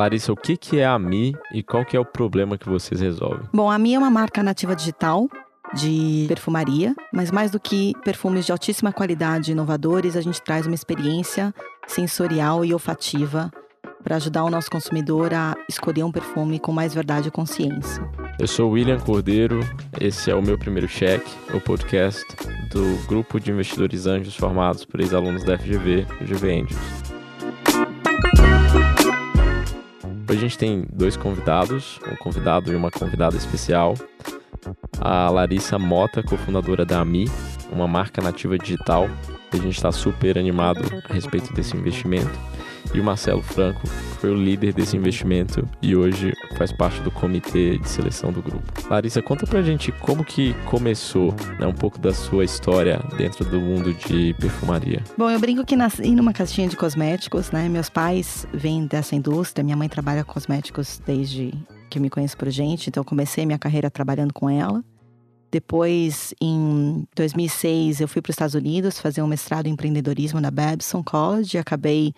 Larissa, o que, que é a Mi e qual que é o problema que vocês resolvem? Bom, a Mi é uma marca nativa digital de perfumaria, mas mais do que perfumes de altíssima qualidade inovadores, a gente traz uma experiência sensorial e olfativa para ajudar o nosso consumidor a escolher um perfume com mais verdade e consciência. Eu sou William Cordeiro, esse é o meu primeiro cheque, o podcast do grupo de investidores anjos formados por ex-alunos da FGV, o GV Angels. A gente tem dois convidados, um convidado e uma convidada especial. A Larissa Mota, cofundadora da AMI, uma marca nativa digital. A gente está super animado a respeito desse investimento e o Marcelo Franco, foi o líder desse investimento e hoje faz parte do comitê de seleção do grupo. Larissa, conta pra gente como que começou, né, um pouco da sua história dentro do mundo de perfumaria. Bom, eu brinco que nasci numa caixinha de cosméticos, né? Meus pais vêm dessa indústria, minha mãe trabalha com cosméticos desde que eu me conheço por gente, então eu comecei minha carreira trabalhando com ela. Depois, em 2006, eu fui para os Estados Unidos fazer um mestrado em empreendedorismo na Babson College acabei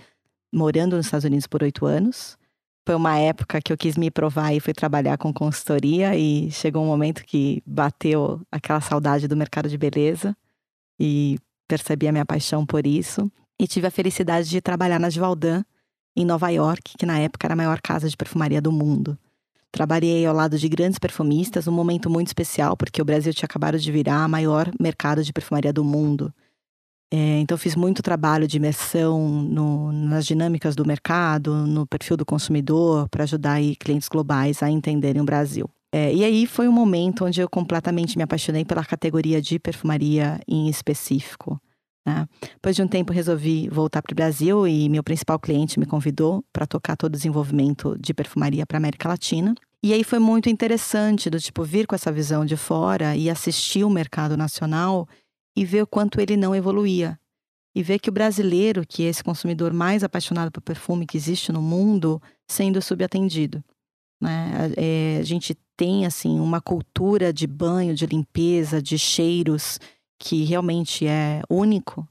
morando nos Estados Unidos por oito anos. Foi uma época que eu quis me provar e fui trabalhar com consultoria e chegou um momento que bateu aquela saudade do mercado de beleza e percebi a minha paixão por isso. E tive a felicidade de trabalhar na Givaldan, em Nova York, que na época era a maior casa de perfumaria do mundo. Trabalhei ao lado de grandes perfumistas, um momento muito especial, porque o Brasil tinha acabado de virar o maior mercado de perfumaria do mundo. É, então, fiz muito trabalho de imersão no, nas dinâmicas do mercado, no perfil do consumidor, para ajudar aí, clientes globais a entenderem o Brasil. É, e aí foi um momento onde eu completamente me apaixonei pela categoria de perfumaria em específico. Né? Depois de um tempo, resolvi voltar para o Brasil e meu principal cliente me convidou para tocar todo o desenvolvimento de perfumaria para a América Latina. E aí foi muito interessante do tipo vir com essa visão de fora e assistir o mercado nacional e ver o quanto ele não evoluía. E ver que o brasileiro, que é esse consumidor mais apaixonado por perfume que existe no mundo, sendo subatendido. Né? É, a gente tem assim uma cultura de banho, de limpeza, de cheiros que realmente é único,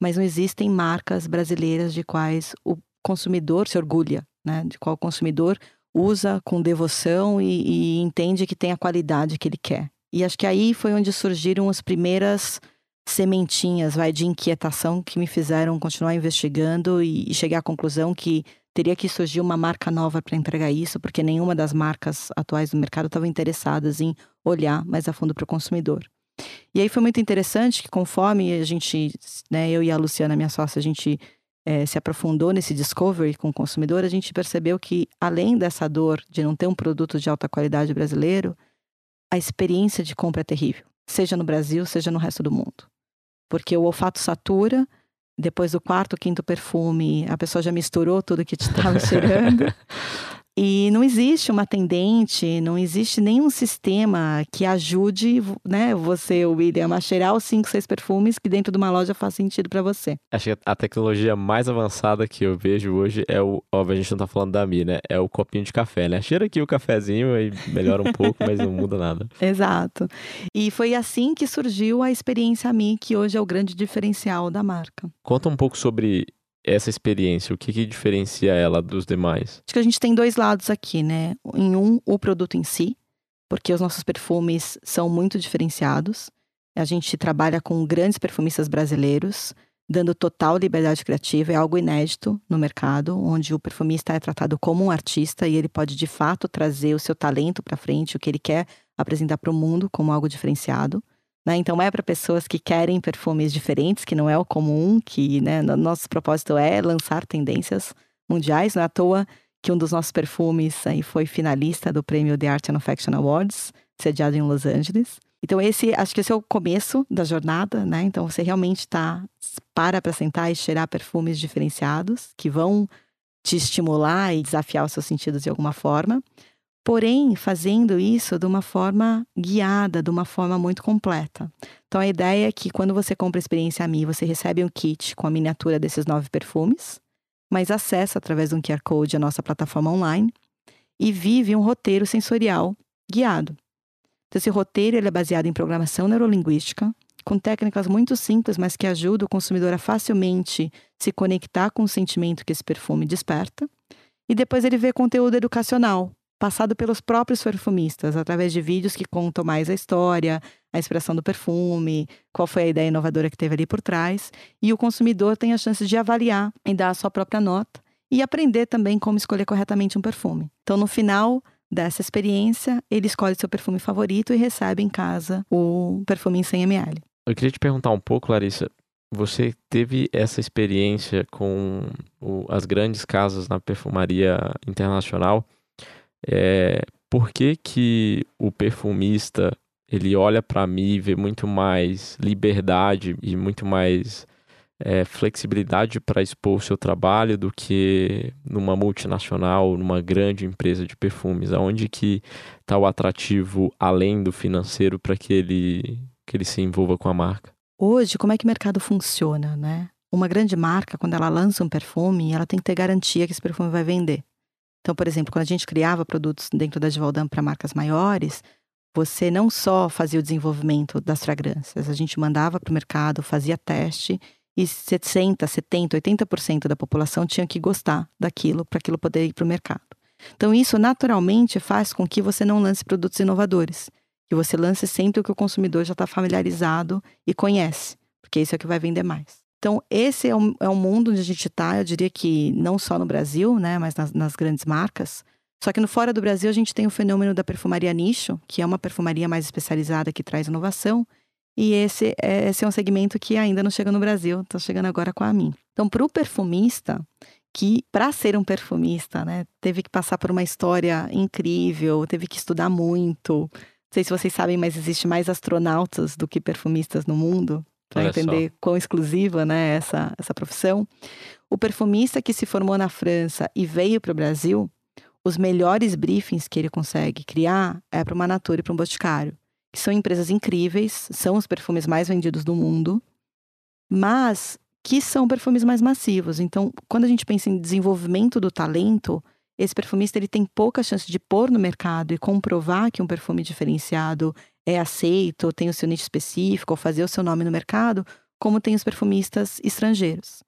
mas não existem marcas brasileiras de quais o consumidor se orgulha, né? de qual o consumidor usa com devoção e, e entende que tem a qualidade que ele quer. E acho que aí foi onde surgiram as primeiras sementinhas vai, de inquietação que me fizeram continuar investigando e, e cheguei à conclusão que teria que surgir uma marca nova para entregar isso, porque nenhuma das marcas atuais do mercado estava interessadas em olhar mais a fundo para o consumidor. E aí foi muito interessante que conforme a gente, né, eu e a Luciana, minha sócia, a gente é, se aprofundou nesse discovery com o consumidor, a gente percebeu que além dessa dor de não ter um produto de alta qualidade brasileiro, a experiência de compra é terrível, seja no Brasil, seja no resto do mundo porque o olfato satura. Depois do quarto, quinto perfume, a pessoa já misturou tudo que estava cheirando. E não existe uma atendente, não existe nenhum sistema que ajude né, você, William, a cheirar os cinco, seis perfumes que dentro de uma loja faz sentido para você. Acho que a tecnologia mais avançada que eu vejo hoje é o. Óbvio, a gente não tá falando da Mi, né? É o copinho de café, né? Cheira aqui o cafezinho e melhora um pouco, mas não muda nada. Exato. E foi assim que surgiu a experiência Mi, que hoje é o grande diferencial da marca. Conta um pouco sobre essa experiência? O que, que diferencia ela dos demais? Acho que a gente tem dois lados aqui, né? Em um, o produto em si, porque os nossos perfumes são muito diferenciados. A gente trabalha com grandes perfumistas brasileiros, dando total liberdade criativa. É algo inédito no mercado, onde o perfumista é tratado como um artista e ele pode de fato trazer o seu talento para frente, o que ele quer apresentar para o mundo como algo diferenciado. Né? Então é para pessoas que querem perfumes diferentes, que não é o comum, que né, nosso propósito é lançar tendências mundiais. Não é à toa que um dos nossos perfumes aí foi finalista do prêmio The Art and Affection Awards, sediado em Los Angeles. Então esse, acho que esse é o começo da jornada, né? Então você realmente está para para sentar e cheirar perfumes diferenciados que vão te estimular e desafiar os seus sentidos de alguma forma porém fazendo isso de uma forma guiada, de uma forma muito completa. Então a ideia é que quando você compra a experiência a mim, você recebe um kit com a miniatura desses nove perfumes, mas acessa através de um QR Code a nossa plataforma online e vive um roteiro sensorial guiado. Então, esse roteiro ele é baseado em programação neurolinguística, com técnicas muito simples, mas que ajudam o consumidor a facilmente se conectar com o sentimento que esse perfume desperta E depois ele vê conteúdo educacional, passado pelos próprios perfumistas, através de vídeos que contam mais a história, a expressão do perfume, qual foi a ideia inovadora que teve ali por trás. E o consumidor tem a chance de avaliar e dar a sua própria nota e aprender também como escolher corretamente um perfume. Então, no final dessa experiência, ele escolhe seu perfume favorito e recebe em casa o perfume em 100 ml. Eu queria te perguntar um pouco, Larissa. Você teve essa experiência com o, as grandes casas na perfumaria internacional. É, por que, que o perfumista ele olha para mim e vê muito mais liberdade e muito mais é, flexibilidade para expor o seu trabalho do que numa multinacional, numa grande empresa de perfumes? Aonde que está o atrativo além do financeiro para que ele, que ele se envolva com a marca? Hoje, como é que o mercado funciona, né? Uma grande marca, quando ela lança um perfume, ela tem que ter garantia que esse perfume vai vender. Então, por exemplo, quando a gente criava produtos dentro da Givaldam para marcas maiores, você não só fazia o desenvolvimento das fragrâncias, a gente mandava para o mercado, fazia teste e 60, 70, 80% da população tinha que gostar daquilo para aquilo poder ir para o mercado. Então, isso naturalmente faz com que você não lance produtos inovadores, que você lance sempre o que o consumidor já está familiarizado e conhece, porque isso é o que vai vender mais. Então, esse é um, é um mundo onde a gente está, eu diria que não só no Brasil, né, mas nas, nas grandes marcas. Só que no fora do Brasil a gente tem o fenômeno da perfumaria nicho, que é uma perfumaria mais especializada que traz inovação, e esse, é, esse é um segmento que ainda não chega no Brasil, está chegando agora com a mim. Então, para o perfumista, que para ser um perfumista, né, teve que passar por uma história incrível, teve que estudar muito. Não sei se vocês sabem, mas existe mais astronautas do que perfumistas no mundo, para entender só. quão exclusiva né, essa, essa profissão. O perfumista que se formou na França e veio para o Brasil, os melhores briefings que ele consegue criar é para uma Natura e para um Boticário que são empresas incríveis, são os perfumes mais vendidos do mundo, mas que são perfumes mais massivos. Então, quando a gente pensa em desenvolvimento do talento, esse perfumista ele tem pouca chance de pôr no mercado e comprovar que um perfume diferenciado é aceito, tem o seu nicho específico, ou fazer o seu nome no mercado, como tem os perfumistas estrangeiros.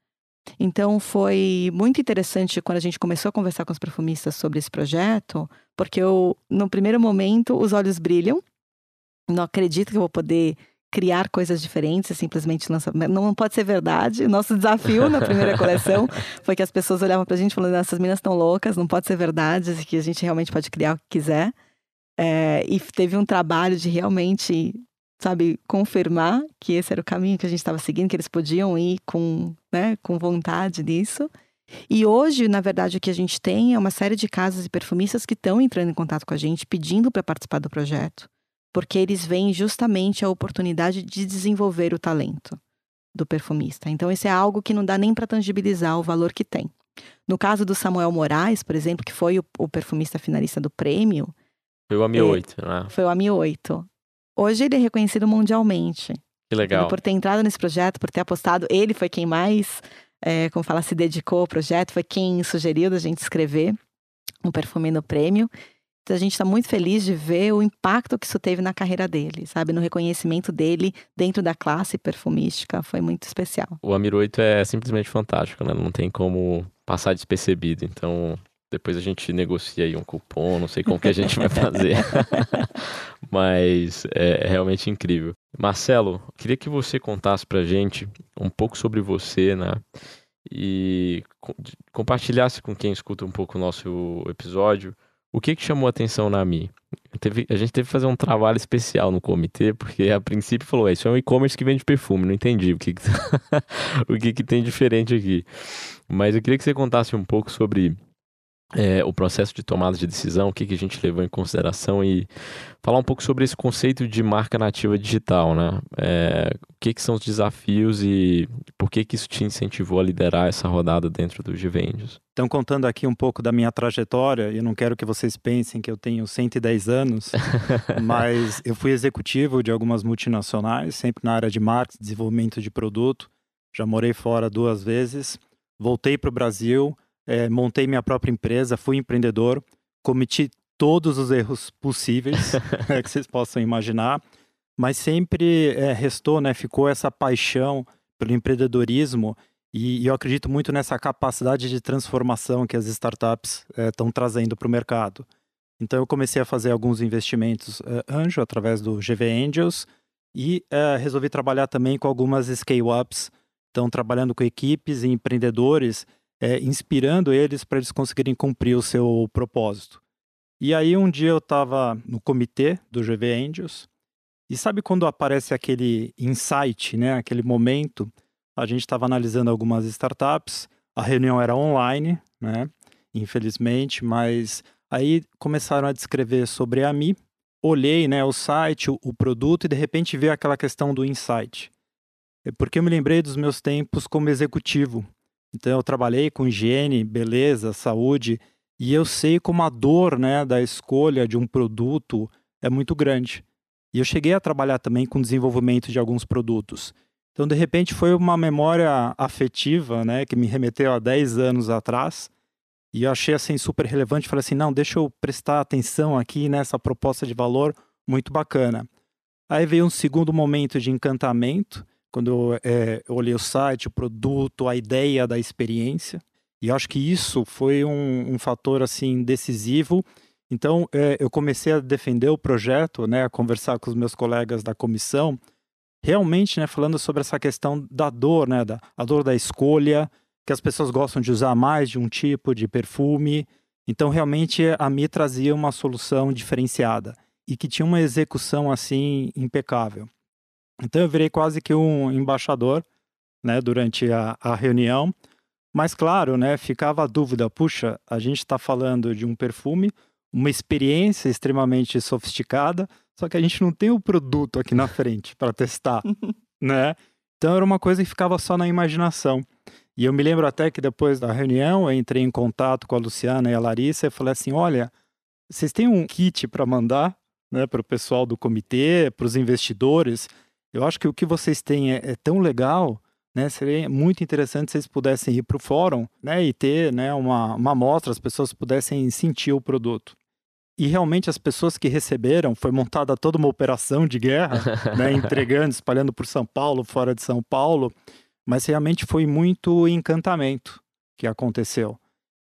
Então foi muito interessante quando a gente começou a conversar com os perfumistas sobre esse projeto, porque eu, no primeiro momento os olhos brilham não acredito que eu vou poder criar coisas diferentes, simplesmente lançar. Não pode ser verdade. Nosso desafio na primeira coleção foi que as pessoas olhavam pra gente falando: essas meninas estão loucas, não pode ser verdade, que a gente realmente pode criar o que quiser. É, e teve um trabalho de realmente, sabe, confirmar que esse era o caminho que a gente estava seguindo, que eles podiam ir com, né, com vontade nisso. E hoje, na verdade, o que a gente tem é uma série de casas e perfumistas que estão entrando em contato com a gente, pedindo para participar do projeto porque eles veem justamente a oportunidade de desenvolver o talento do perfumista. Então, isso é algo que não dá nem para tangibilizar o valor que tem. No caso do Samuel Moraes, por exemplo, que foi o, o perfumista finalista do prêmio. Foi o AMI 8, é, né? Foi o AMI 8. Hoje ele é reconhecido mundialmente. Que legal. Ele, por ter entrado nesse projeto, por ter apostado, ele foi quem mais, é, como fala, se dedicou ao projeto, foi quem sugeriu da gente escrever o perfume no prêmio a gente está muito feliz de ver o impacto que isso teve na carreira dele, sabe? No reconhecimento dele dentro da classe perfumística. Foi muito especial. O Amir 8 é simplesmente fantástico, né? Não tem como passar despercebido. Então, depois a gente negocia aí um cupom, não sei como que a gente vai fazer. Mas é, é realmente incrível. Marcelo, queria que você contasse pra gente um pouco sobre você, né? E compartilhasse com quem escuta um pouco o nosso episódio o que, que chamou a atenção na Mi? A gente teve que fazer um trabalho especial no comitê, porque a princípio falou: isso é um e-commerce que vende perfume. Não entendi o que, que o que, que tem diferente aqui. Mas eu queria que você contasse um pouco sobre é, o processo de tomada de decisão, o que, que a gente levou em consideração e falar um pouco sobre esse conceito de marca nativa digital, né? É, o que, que são os desafios e por que, que isso te incentivou a liderar essa rodada dentro do Givendios? Então, contando aqui um pouco da minha trajetória, eu não quero que vocês pensem que eu tenho 110 anos, mas eu fui executivo de algumas multinacionais, sempre na área de marketing, desenvolvimento de produto. Já morei fora duas vezes, voltei para o Brasil é, montei minha própria empresa, fui empreendedor, cometi todos os erros possíveis é, que vocês possam imaginar, mas sempre é, restou, né, ficou essa paixão pelo empreendedorismo E, e eu acredito muito nessa capacidade de transformação que as startups estão é, trazendo para o mercado. Então eu comecei a fazer alguns investimentos uh, anjo através do GV Angels e uh, resolvi trabalhar também com algumas scale-ups. Então trabalhando com equipes e empreendedores, uh, inspirando eles para eles conseguirem cumprir o seu propósito. E aí um dia eu estava no comitê do GV Angels e sabe quando aparece aquele insight, né? Aquele momento, a gente estava analisando algumas startups, a reunião era online, né? Infelizmente, mas Aí começaram a descrever sobre a Mi, olhei né, o site, o, o produto e de repente veio aquela questão do insight. É porque eu me lembrei dos meus tempos como executivo. Então eu trabalhei com higiene, beleza, saúde e eu sei como a dor né, da escolha de um produto é muito grande. E eu cheguei a trabalhar também com desenvolvimento de alguns produtos. Então, de repente, foi uma memória afetiva, né, que me remeteu a 10 anos atrás, e eu achei assim super relevante, falei assim, não, deixa eu prestar atenção aqui nessa proposta de valor muito bacana. Aí veio um segundo momento de encantamento, quando eu, é, eu olhei o site, o produto, a ideia da experiência. E acho que isso foi um, um fator assim decisivo. Então é, eu comecei a defender o projeto, né, a conversar com os meus colegas da comissão, realmente, né, falando sobre essa questão da dor, né, da a dor da escolha, que as pessoas gostam de usar mais de um tipo de perfume. Então, realmente, a Mi trazia uma solução diferenciada e que tinha uma execução assim impecável. Então, eu virei quase que um embaixador né, durante a, a reunião. Mas, claro, né, ficava a dúvida: puxa, a gente está falando de um perfume, uma experiência extremamente sofisticada, só que a gente não tem o produto aqui na frente para testar, né? Então era uma coisa que ficava só na imaginação. E eu me lembro até que depois da reunião eu entrei em contato com a Luciana e a Larissa e falei assim: olha, vocês têm um kit para mandar né, para o pessoal do comitê, para os investidores? Eu acho que o que vocês têm é, é tão legal. Né, seria muito interessante se vocês pudessem ir para o fórum né, e ter né, uma, uma amostra, as pessoas pudessem sentir o produto. E realmente as pessoas que receberam, foi montada toda uma operação de guerra, né, entregando, espalhando por São Paulo, fora de São Paulo. Mas realmente foi muito encantamento que aconteceu.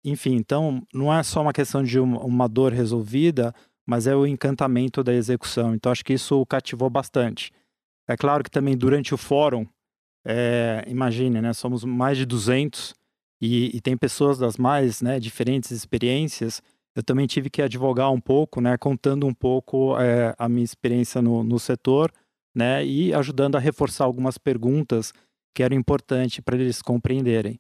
Enfim, então não é só uma questão de uma dor resolvida, mas é o encantamento da execução. Então acho que isso cativou bastante. É claro que também durante o fórum, é, imagine, né, somos mais de 200 e, e tem pessoas das mais né, diferentes experiências. Eu também tive que advogar um pouco, né, contando um pouco é, a minha experiência no, no setor né, e ajudando a reforçar algumas perguntas que era importante para eles compreenderem.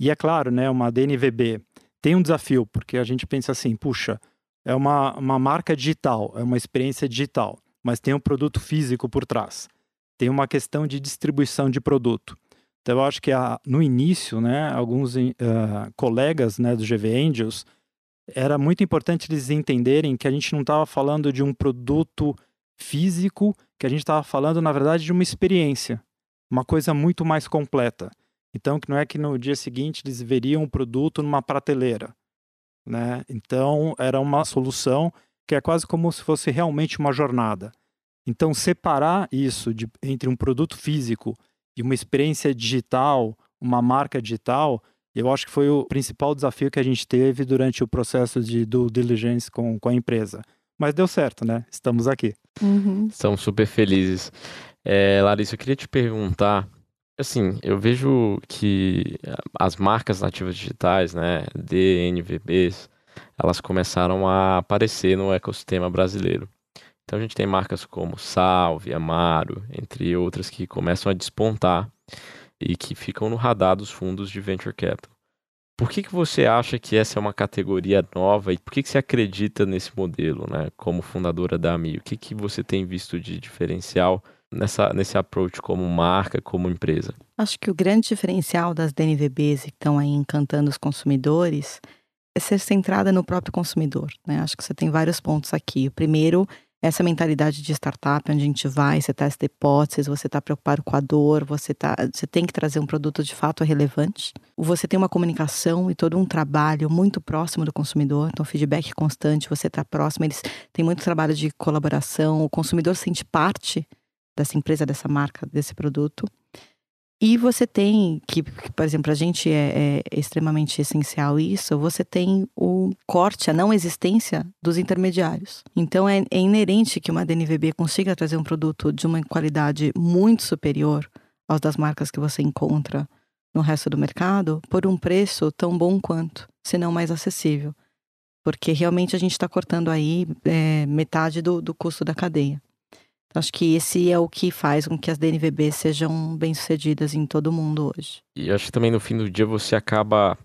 E é claro, né, uma DNVB tem um desafio, porque a gente pensa assim, puxa, é uma, uma marca digital, é uma experiência digital, mas tem um produto físico por trás. Tem uma questão de distribuição de produto. Então, eu acho que a, no início, né, alguns uh, colegas né, do GV Angels, era muito importante eles entenderem que a gente não estava falando de um produto físico, que a gente estava falando, na verdade, de uma experiência uma coisa muito mais completa. Então, que não é que no dia seguinte eles veriam o produto numa prateleira, né? Então, era uma solução que é quase como se fosse realmente uma jornada. Então, separar isso de, entre um produto físico e uma experiência digital, uma marca digital, eu acho que foi o principal desafio que a gente teve durante o processo de due diligence com, com a empresa. Mas deu certo, né? Estamos aqui. Uhum. Estamos super felizes. É, Larissa, eu queria te perguntar, assim, eu vejo que as marcas nativas digitais, né, DNVBs, elas começaram a aparecer no ecossistema brasileiro. Então a gente tem marcas como Salve, Amaro, entre outras que começam a despontar e que ficam no radar dos fundos de venture capital. Por que, que você acha que essa é uma categoria nova e por que, que você acredita nesse modelo, né? Como fundadora da AMI, o que, que você tem visto de diferencial nessa, nesse approach como marca, como empresa? Acho que o grande diferencial das DNVBs que estão aí encantando os consumidores é ser centrada no próprio consumidor. Né? Acho que você tem vários pontos aqui. O primeiro essa mentalidade de startup, onde a gente vai, você testa hipóteses, você está preocupado com a dor, você, tá, você tem que trazer um produto de fato relevante. Você tem uma comunicação e todo um trabalho muito próximo do consumidor, então feedback constante, você está próximo, eles têm muito trabalho de colaboração, o consumidor sente parte dessa empresa, dessa marca, desse produto. E você tem, que, por exemplo, a gente é, é, extremamente essencial isso, você tem o corte, a não existência dos intermediários. Então é, é inerente que uma DNVB consiga trazer um produto de uma qualidade muito superior aos das marcas que você encontra no resto do mercado por um preço tão bom quanto, se não mais acessível. Porque realmente a gente está cortando aí é, metade do, do custo da cadeia. Então, acho que esse é o que faz com que as DNVBs sejam bem-sucedidas em todo o mundo hoje. E acho que também no fim do dia você acaba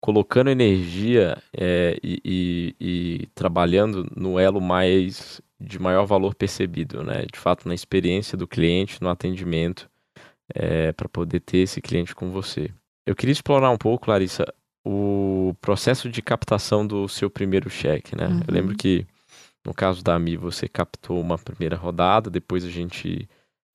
colocando energia é, e, e, e, trabalhando no elo mais de maior valor percebido, né? De fato, na experiência do cliente, no atendimento, é, para poder ter esse cliente com você. Eu queria explorar um pouco, Larissa, o processo de captação do seu primeiro cheque, né? Uhum. Eu lembro uhum. que no caso da AMI, você captou uma primeira rodada, depois a gente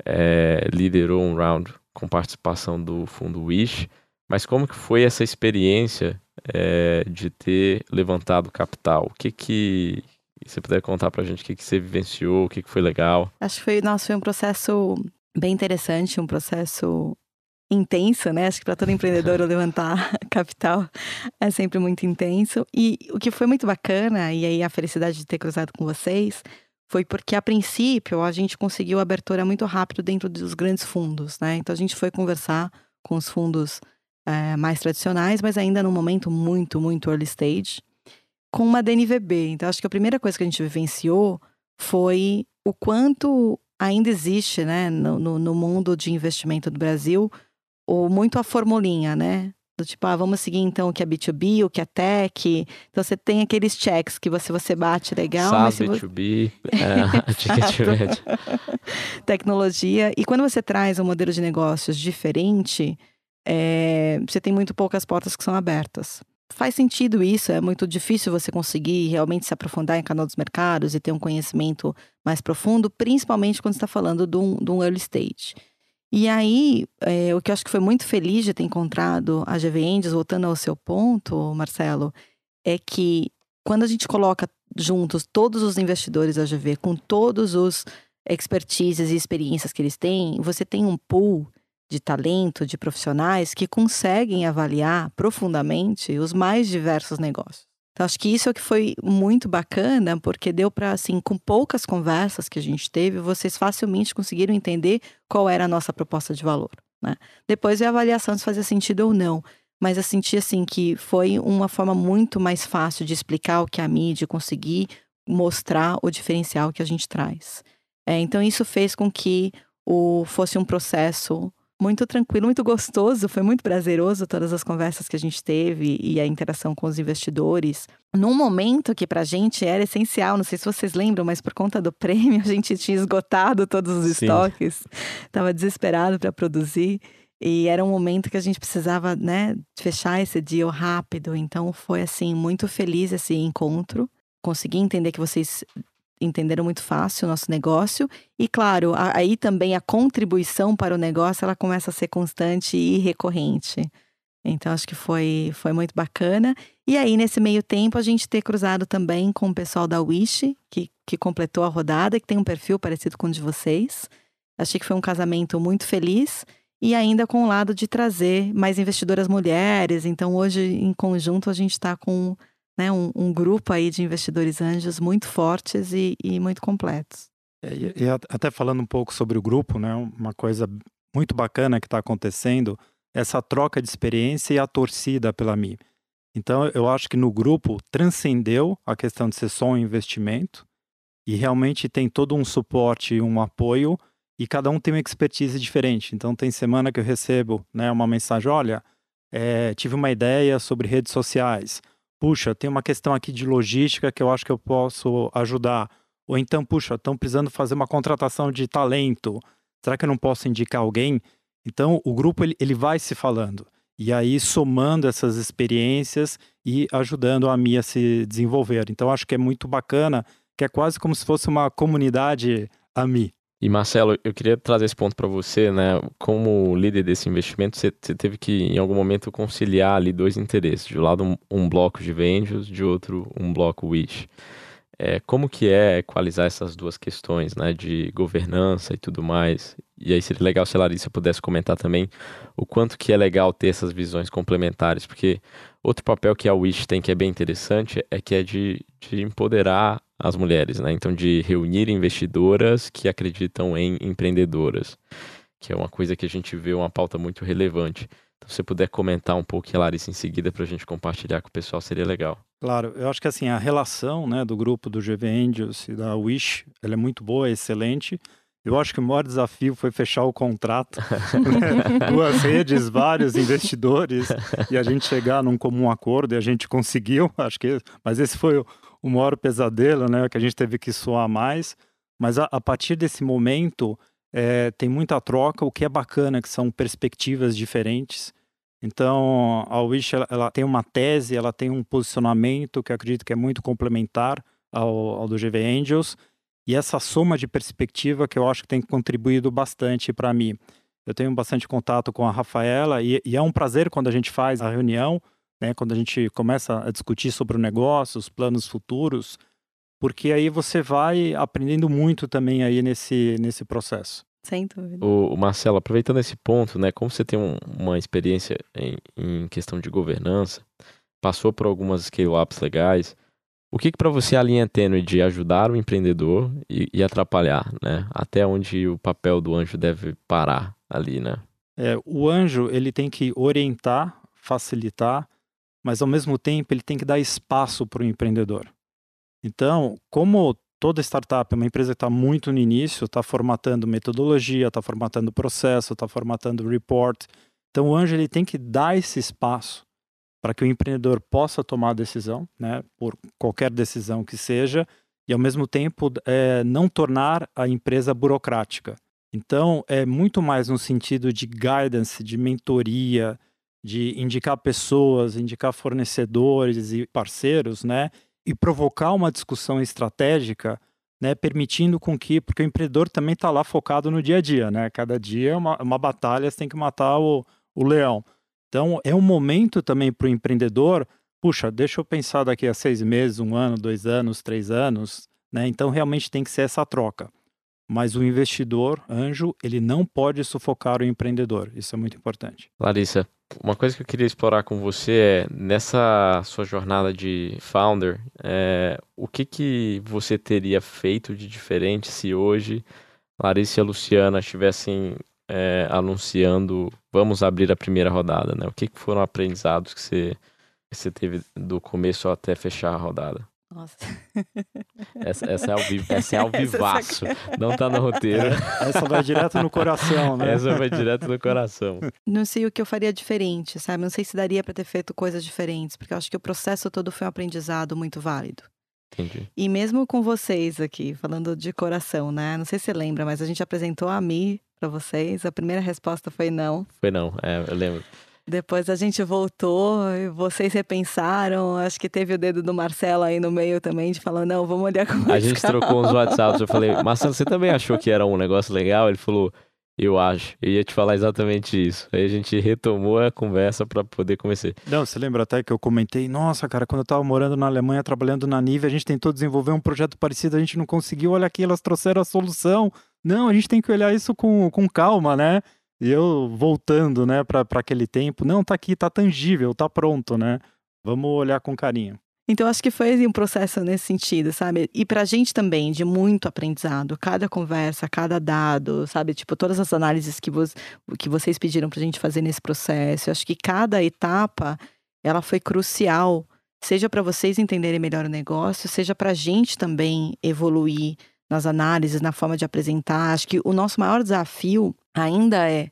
é, liderou um round com participação do fundo Wish. Mas como que foi essa experiência é, de ter levantado capital? O que que você puder contar para a gente o que, que você vivenciou, o que, que foi legal? Acho que foi, nossa, foi um processo bem interessante, um processo intenso, né? Acho que para todo empreendedor levantar capital é sempre muito intenso. E o que foi muito bacana, e aí a felicidade de ter cruzado com vocês, foi porque a princípio a gente conseguiu abertura muito rápido dentro dos grandes fundos, né? Então a gente foi conversar com os fundos é, mais tradicionais, mas ainda num momento muito, muito early stage, com uma DNVB. Então acho que a primeira coisa que a gente vivenciou foi o quanto ainda existe, né, no, no, no mundo de investimento do Brasil, ou muito a formulinha, né? Do tipo, ah, vamos seguir então o que é B2B, o que é tech. Então você tem aqueles checks que você, você bate legal. SaaS, mas B2B, é, ticket Tecnologia. E quando você traz um modelo de negócios diferente, é, você tem muito poucas portas que são abertas. Faz sentido isso, é muito difícil você conseguir realmente se aprofundar em canal dos mercados e ter um conhecimento mais profundo, principalmente quando está falando de um, de um early stage. E aí, é, o que eu acho que foi muito feliz de ter encontrado a GV Angels, voltando ao seu ponto, Marcelo, é que quando a gente coloca juntos todos os investidores da GV, com todos os expertises e experiências que eles têm, você tem um pool de talento, de profissionais que conseguem avaliar profundamente os mais diversos negócios. Então, acho que isso é o que foi muito bacana, porque deu para, assim, com poucas conversas que a gente teve, vocês facilmente conseguiram entender qual era a nossa proposta de valor. Né? Depois é a avaliação se fazia sentido ou não. Mas eu senti, assim, que foi uma forma muito mais fácil de explicar o que é a mídia, conseguir mostrar o diferencial que a gente traz. É, então, isso fez com que o, fosse um processo muito tranquilo, muito gostoso. Foi muito prazeroso todas as conversas que a gente teve e a interação com os investidores. Num momento que para a gente era essencial, não sei se vocês lembram, mas por conta do prêmio a gente tinha esgotado todos os Sim. estoques, estava desesperado para produzir. E era um momento que a gente precisava, né, fechar esse deal rápido. Então foi assim muito feliz esse encontro. Consegui entender que vocês entenderam muito fácil o nosso negócio. E claro, aí também a contribuição para o negócio ela começa a ser constante e recorrente. Então acho que foi, foi muito bacana. E aí, nesse meio tempo, a gente ter cruzado também com o pessoal da Wish, que, que completou a rodada, que tem um perfil parecido com o de vocês. Achei que foi um casamento muito feliz. E ainda com o lado de trazer mais investidoras mulheres. Então, hoje, em conjunto, a gente está com né, um, um, grupo aí de investidores anjos muito fortes e, e muito completos. É, e, e, até falando um pouco sobre o grupo, né, uma coisa muito bacana que está acontecendo, essa troca de experiência e a torcida pela Mi. Então, eu acho que no grupo transcendeu a questão de ser só um investimento e realmente tem todo um suporte e um apoio e cada um tem uma expertise diferente. Então, tem semana que eu recebo né, uma mensagem: olha, é, tive uma ideia sobre redes sociais puxa, tem uma questão aqui de logística que eu acho que eu posso ajudar. Ou então, puxa, estão precisando fazer uma contratação de talento. Será que eu não posso indicar alguém? Então, o grupo ele, ele vai se falando. E aí, somando essas experiências e ajudando a Mia a se desenvolver. Então, acho que é muito bacana, que é quase como se fosse uma comunidade AMI. E Marcelo, eu queria trazer esse ponto para você, né? Como líder desse investimento, você, você, teve que, em algum momento, conciliar ali dois interesses. De um lado, um, um bloco de vendas, de outro, um bloco Wish. é, como que é equalizar essas duas questões, né, de governança e tudo mais. E aí seria legal se a Larissa pudesse comentar também o quanto que é legal ter essas visões complementares, porque outro papel que a Wish tem que é bem interessante é que é de, de empoderar as mulheres, né? Então de reunir investidoras que acreditam em empreendedoras, que é uma coisa que a gente vê uma pauta muito relevante. Então, se você puder comentar um pouco, Larissa, em seguida, para a gente compartilhar com o pessoal, seria legal. Claro, eu acho que assim, a relação né, do grupo do GV Angels e da Wish, ela é muito boa, é excelente. Eu acho que o maior desafio foi fechar o contrato. Né? Duas redes, vários investidores, e a gente chegar num comum acordo, e a gente conseguiu, acho que. Mas esse foi o, o maior pesadelo, né? Que a gente teve que soar mais. Mas a, a partir desse momento, é, tem muita troca, o que é bacana, que são perspectivas diferentes. Então, a Wish ela, ela, tem uma tese, ela tem um posicionamento que eu acredito que é muito complementar ao, ao do GV Angels, e essa soma de perspectiva que eu acho que tem contribuído bastante para mim. Eu tenho bastante contato com a Rafaela e, e, é um prazer quando a gente faz a reunião, né, quando a gente começa a discutir sobre o negócio, os planos futuros, porque aí você vai aprendendo muito também aí nesse, nesse processo. Sem dúvida. O, o Marcelo, aproveitando esse ponto, né, como você tem um, uma experiência em, em, questão de governança, passou por algumas scale-ups legais, o que, que para você é a linha tênue de ajudar o empreendedor e, e, atrapalhar, né? Até onde o papel do anjo deve parar ali, né? É, o anjo, ele tem que orientar, facilitar, mas ao mesmo tempo ele tem que dar espaço para o empreendedor. Então, como toda startup é uma empresa que está muito no início, está formatando metodologia, está formatando processo, está formatando report. Então, o anjo ele tem que dar esse espaço para que o empreendedor possa tomar a decisão, né, por qualquer decisão que seja, e ao mesmo tempo é, não tornar a empresa burocrática. Então, é muito mais no sentido de guidance, de mentoria, de indicar pessoas, indicar fornecedores e parceiros, né? e provocar uma discussão estratégica, né, permitindo com que, porque o empreendedor também está lá focado no dia a dia, né? Cada dia é uma, uma batalha, você tem que matar o, o leão. Então, é um momento também para o empreendedor, puxa, deixa eu pensar daqui a seis meses, um ano, dois anos, três anos, né? Então, realmente tem que ser essa troca. Mas o investidor, anjo, ele não pode sufocar o empreendedor. Isso é muito importante. Larissa, uma coisa que eu queria explorar com você é, nessa sua jornada de founder, é, o que, que você teria feito de diferente se hoje Larissa e a Luciana estivessem é, anunciando vamos abrir a primeira rodada, né? O que, que foram aprendizados que você, que você teve do começo até fechar a rodada? Nossa. Essa, essa, é ao vivo, essa é ao vivaço. Não tá no roteiro. É, essa vai direto no coração, né? Essa vai direto no coração. Não sei o que eu faria diferente, sabe? Não sei se daria para ter feito coisas diferentes, porque eu acho que o processo todo foi um aprendizado muito válido. Entendi. E mesmo com vocês aqui, falando de coração, né? Não sei se você lembra, mas a gente apresentou a Mi para vocês. A primeira resposta foi não. Foi não, é, eu lembro. Depois a gente voltou e vocês repensaram. Acho que teve o dedo do Marcelo aí no meio também, de falar, não, vamos olhar como A gente calma. trocou uns WhatsApps. Eu falei, Marcelo, você também achou que era um negócio legal? Ele falou, eu acho. Eu ia te falar exatamente isso. Aí a gente retomou a conversa para poder começar. Não, você lembra até que eu comentei, nossa, cara, quando eu tava morando na Alemanha, trabalhando na Nive, a gente tentou desenvolver um projeto parecido, a gente não conseguiu, olha aqui, elas trouxeram a solução. Não, a gente tem que olhar isso com, com calma, né? E eu voltando, né, para aquele tempo, não, tá aqui, tá tangível, tá pronto, né? Vamos olhar com carinho. Então, acho que foi um processo nesse sentido, sabe? E pra gente também, de muito aprendizado. Cada conversa, cada dado, sabe? Tipo, todas as análises que, vo que vocês pediram pra gente fazer nesse processo. Acho que cada etapa, ela foi crucial. Seja para vocês entenderem melhor o negócio, seja pra gente também evoluir nas análises, na forma de apresentar. Acho que o nosso maior desafio ainda é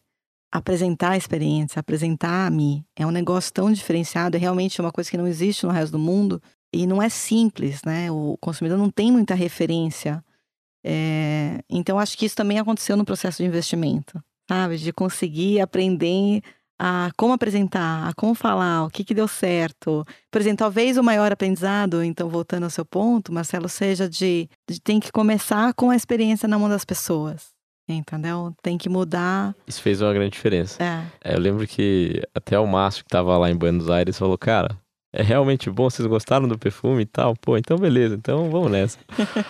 apresentar a experiência, apresentar a mim. É um negócio tão diferenciado, é realmente uma coisa que não existe no resto do mundo e não é simples, né? O consumidor não tem muita referência. É... Então, acho que isso também aconteceu no processo de investimento, sabe? De conseguir aprender a como apresentar, a como falar, o que, que deu certo. Por exemplo, talvez o maior aprendizado, então voltando ao seu ponto, Marcelo, seja de, de tem que começar com a experiência na mão das pessoas. Entendeu? Tem que mudar. Isso fez uma grande diferença. É. é eu lembro que até o Márcio, que estava lá em Buenos Aires, falou: Cara, é realmente bom, vocês gostaram do perfume e tal? Pô, então beleza, então vamos nessa.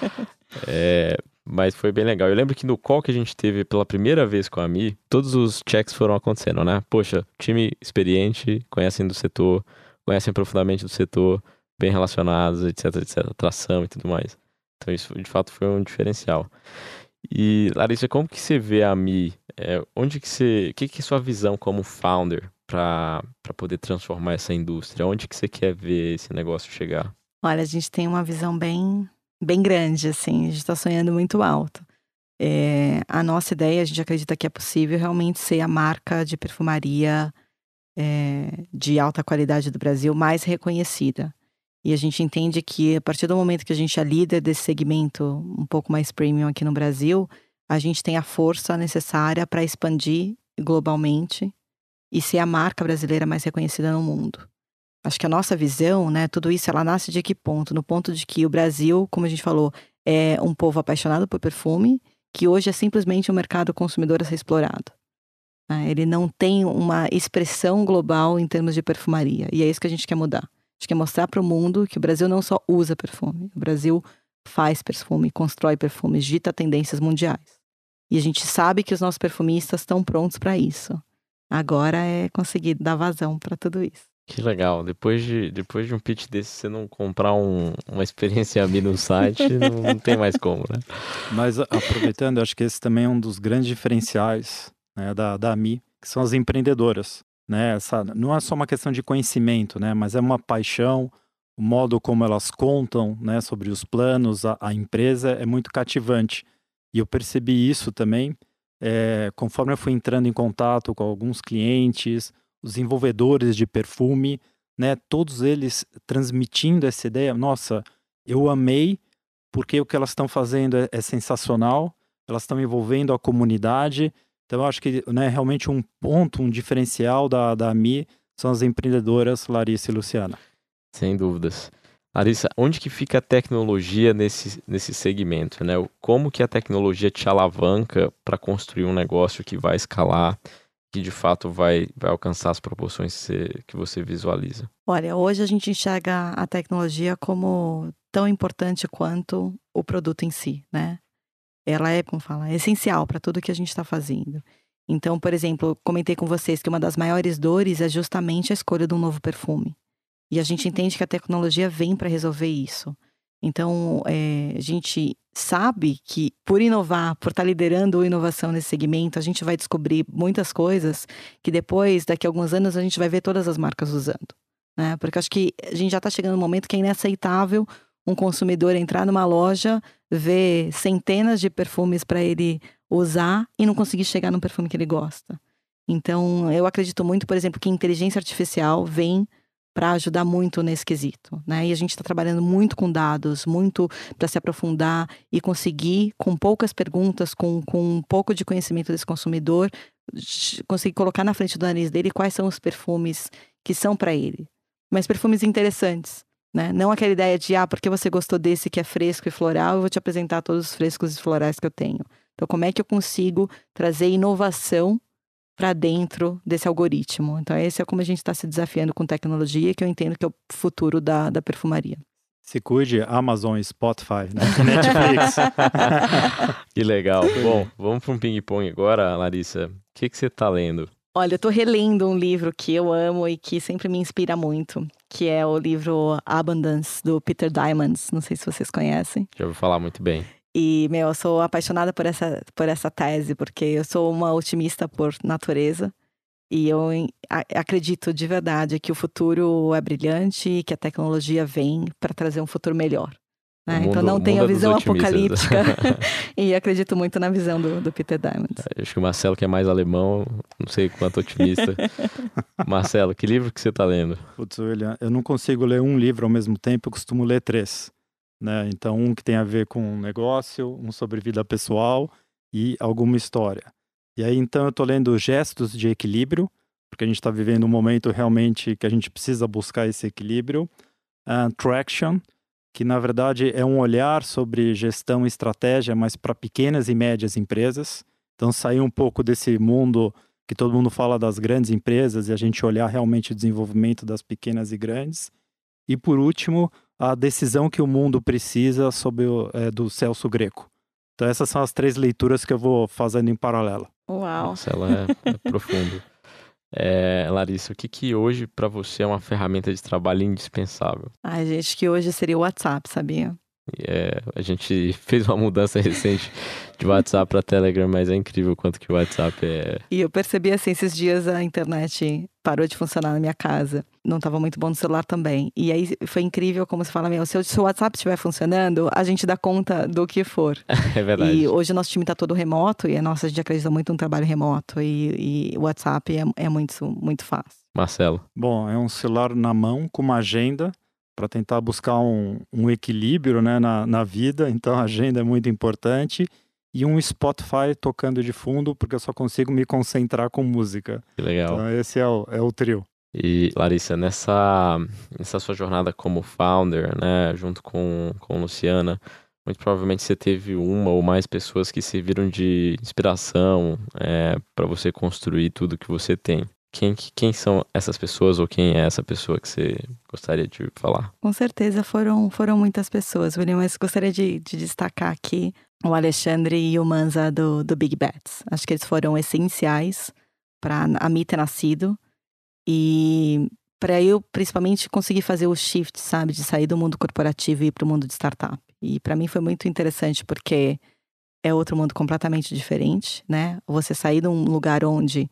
é, mas foi bem legal. Eu lembro que no call que a gente teve pela primeira vez com a Mi, todos os checks foram acontecendo, né? Poxa, time experiente, conhecem do setor, conhecem profundamente do setor, bem relacionados, etc, etc, atração e tudo mais. Então isso de fato foi um diferencial. E Larissa, como que você vê a Mi? É, onde que você, o que que é sua visão como founder para poder transformar essa indústria? Onde que você quer ver esse negócio chegar? Olha, a gente tem uma visão bem, bem grande, assim, a gente está sonhando muito alto. É, a nossa ideia, a gente acredita que é possível realmente ser a marca de perfumaria é, de alta qualidade do Brasil mais reconhecida. E a gente entende que a partir do momento que a gente é líder desse segmento um pouco mais premium aqui no Brasil, a gente tem a força necessária para expandir globalmente e ser a marca brasileira mais reconhecida no mundo. Acho que a nossa visão, né, tudo isso, ela nasce de que ponto? No ponto de que o Brasil, como a gente falou, é um povo apaixonado por perfume, que hoje é simplesmente um mercado consumidor a ser explorado. Né? Ele não tem uma expressão global em termos de perfumaria, e é isso que a gente quer mudar gente quer mostrar para o mundo que o Brasil não só usa perfume, o Brasil faz perfume, constrói perfumes, dita tendências mundiais. E a gente sabe que os nossos perfumistas estão prontos para isso. Agora é conseguir dar vazão para tudo isso. Que legal. Depois de, depois de um pitch desse, você não comprar um, uma experiência AMI no site, não, não, tem mais como, né? Mas aproveitando, acho que esse também é um dos grandes diferenciais né, da, da AMI, que são as empreendedoras né? Essa, não é só uma questão de conhecimento, né? Mas é uma paixão, o modo como elas contam, né? Sobre os planos, a, a empresa é muito cativante. E eu percebi isso também é, conforme eu fui entrando em contato com alguns clientes, os desenvolvedores de perfume, né? Todos eles transmitindo essa ideia. Nossa, eu amei porque o que elas estão fazendo é, é sensacional. Elas estão envolvendo a comunidade então, eu acho que né, realmente um ponto, um diferencial da, da AMI são as empreendedoras Larissa e Luciana. Sem dúvidas. Larissa, onde que fica a tecnologia nesse, nesse segmento? Né? Como que a tecnologia te alavanca para construir um negócio que vai escalar, que de fato vai, vai alcançar as proporções que você, que você visualiza? Olha, hoje a gente enxerga a tecnologia como tão importante quanto o produto em si, né? Ela é, como fala, é essencial para tudo que a gente está fazendo. Então, por exemplo, comentei com vocês que uma das maiores dores é justamente a escolha de um novo perfume. E a gente entende que a tecnologia vem para resolver isso. Então, é, a gente sabe que por inovar, por estar tá liderando a inovação nesse segmento, a gente vai descobrir muitas coisas que depois, daqui a alguns anos, a gente vai ver todas as marcas usando. Né? Porque acho que a gente já está chegando no momento que é inaceitável um consumidor entrar numa loja, ver centenas de perfumes para ele usar e não conseguir chegar no perfume que ele gosta. Então, eu acredito muito, por exemplo, que inteligência artificial vem para ajudar muito nesse quesito, né? E a gente está trabalhando muito com dados, muito para se aprofundar e conseguir, com poucas perguntas, com, com um pouco de conhecimento desse consumidor, conseguir colocar na frente do nariz dele quais são os perfumes que são para ele. Mas perfumes interessantes, né? Não aquela ideia de, ah, porque você gostou desse que é fresco e floral, eu vou te apresentar todos os frescos e florais que eu tenho. Então, como é que eu consigo trazer inovação para dentro desse algoritmo? Então, esse é como a gente está se desafiando com tecnologia, que eu entendo que é o futuro da, da perfumaria. Se cuide, Amazon, Spotify, né? Netflix. que legal. Bom, vamos para um ping-pong agora, Larissa. O que, que você está lendo? Olha, eu tô relendo um livro que eu amo e que sempre me inspira muito, que é o livro Abundance, do Peter Diamond. Não sei se vocês conhecem. Já ouvi falar muito bem. E, meu, eu sou apaixonada por essa, por essa tese, porque eu sou uma otimista por natureza. E eu acredito de verdade que o futuro é brilhante e que a tecnologia vem para trazer um futuro melhor. Né? Mundo, então não tenho a visão apocalíptica e acredito muito na visão do, do Peter Diamond. É, acho que o Marcelo, que é mais alemão, não sei quanto otimista. Marcelo, que livro que você está lendo? Putz, William, eu não consigo ler um livro ao mesmo tempo, eu costumo ler três. Né? Então, um que tem a ver com um negócio, um sobre vida pessoal e alguma história. E aí, então, eu estou lendo Gestos de Equilíbrio, porque a gente está vivendo um momento realmente que a gente precisa buscar esse equilíbrio. Uh, Traction, que na verdade é um olhar sobre gestão e estratégia, mas para pequenas e médias empresas. Então, sair um pouco desse mundo que todo mundo fala das grandes empresas e a gente olhar realmente o desenvolvimento das pequenas e grandes. E por último, a decisão que o mundo precisa sobre o, é, do Celso Greco. Então essas são as três leituras que eu vou fazendo em paralelo. Uau! Nossa, ela é, é profundo. É, Larissa, o que, que hoje para você é uma ferramenta de trabalho indispensável? Ai, gente, que hoje seria o WhatsApp, sabia? É, a gente fez uma mudança recente de WhatsApp para Telegram, mas é incrível quanto que o WhatsApp é. E eu percebi assim, esses dias a internet parou de funcionar na minha casa. Não estava muito bom no celular também. E aí foi incrível como você fala, meu, se o WhatsApp estiver funcionando, a gente dá conta do que for. É verdade. E hoje o nosso time está todo remoto e a nossa, a gente acredita muito no trabalho remoto e, e o WhatsApp é, é muito, muito fácil. Marcelo. Bom, é um celular na mão com uma agenda para tentar buscar um, um equilíbrio né, na, na vida, então a agenda é muito importante. E um Spotify tocando de fundo, porque eu só consigo me concentrar com música. Que legal. Então esse é o, é o trio. E Larissa, nessa, nessa sua jornada como founder, né, junto com, com Luciana, muito provavelmente você teve uma ou mais pessoas que serviram de inspiração é, para você construir tudo que você tem. Quem, quem são essas pessoas ou quem é essa pessoa que você gostaria de falar? Com certeza foram, foram muitas pessoas, William, mas gostaria de, de destacar aqui o Alexandre e o Manza do, do Big Bets. Acho que eles foram essenciais para a Mi ter nascido e para eu, principalmente, conseguir fazer o shift, sabe, de sair do mundo corporativo e ir para o mundo de startup. E para mim foi muito interessante porque é outro mundo completamente diferente, né? Você sair de um lugar onde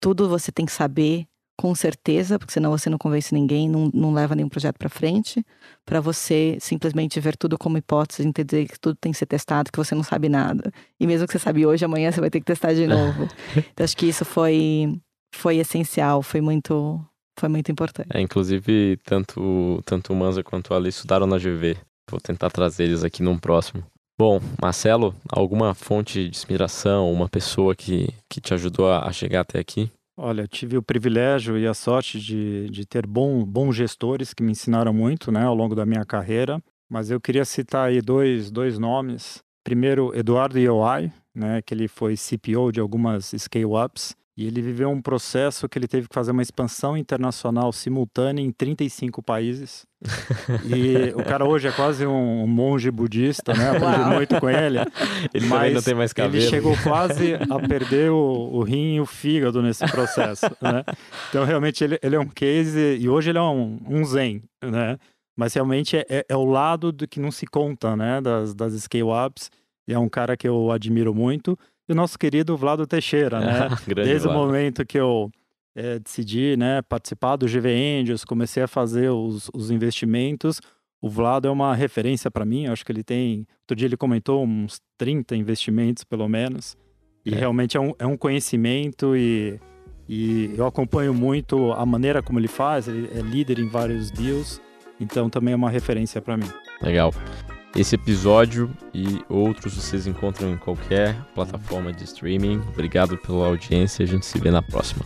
tudo você tem que saber com certeza, porque senão você não convence ninguém, não, não leva nenhum projeto para frente, para você simplesmente ver tudo como hipótese, entender que tudo tem que ser testado, que você não sabe nada. E mesmo que você sabe hoje, amanhã você vai ter que testar de novo. então acho que isso foi foi essencial, foi muito foi muito importante. É, inclusive tanto tanto o Manza quanto o Ali estudaram na GV. Vou tentar trazer eles aqui num próximo. Bom, Marcelo, alguma fonte de inspiração, uma pessoa que, que te ajudou a chegar até aqui? Olha, tive o privilégio e a sorte de, de ter bom, bons gestores que me ensinaram muito né, ao longo da minha carreira, mas eu queria citar aí dois, dois nomes. Primeiro, Eduardo Ioai, né, que ele foi CPO de algumas scale-ups, e ele viveu um processo que ele teve que fazer uma expansão internacional simultânea em 35 países. e o cara hoje é quase um monge budista, né? Aprendi muito com ele. Ele mas não tem mais cabelo. Ele chegou quase a perder o, o rim e o fígado nesse processo, né? Então, realmente, ele, ele é um case... E hoje ele é um, um zen, né? Mas realmente é, é, é o lado do que não se conta, né? Das, das scale-ups. E é um cara que eu admiro muito e o nosso querido Vlado Teixeira, né? Desde Vlado. o momento que eu é, decidi né, participar do GV Angels, comecei a fazer os, os investimentos, o Vlado é uma referência para mim. Acho que ele tem. Outro dia ele comentou uns 30 investimentos, pelo menos. E é. realmente é um, é um conhecimento e, e eu acompanho muito a maneira como ele faz. Ele é líder em vários deals. Então também é uma referência para mim. Legal. Esse episódio e outros vocês encontram em qualquer plataforma de streaming. Obrigado pela audiência, a gente se vê na próxima.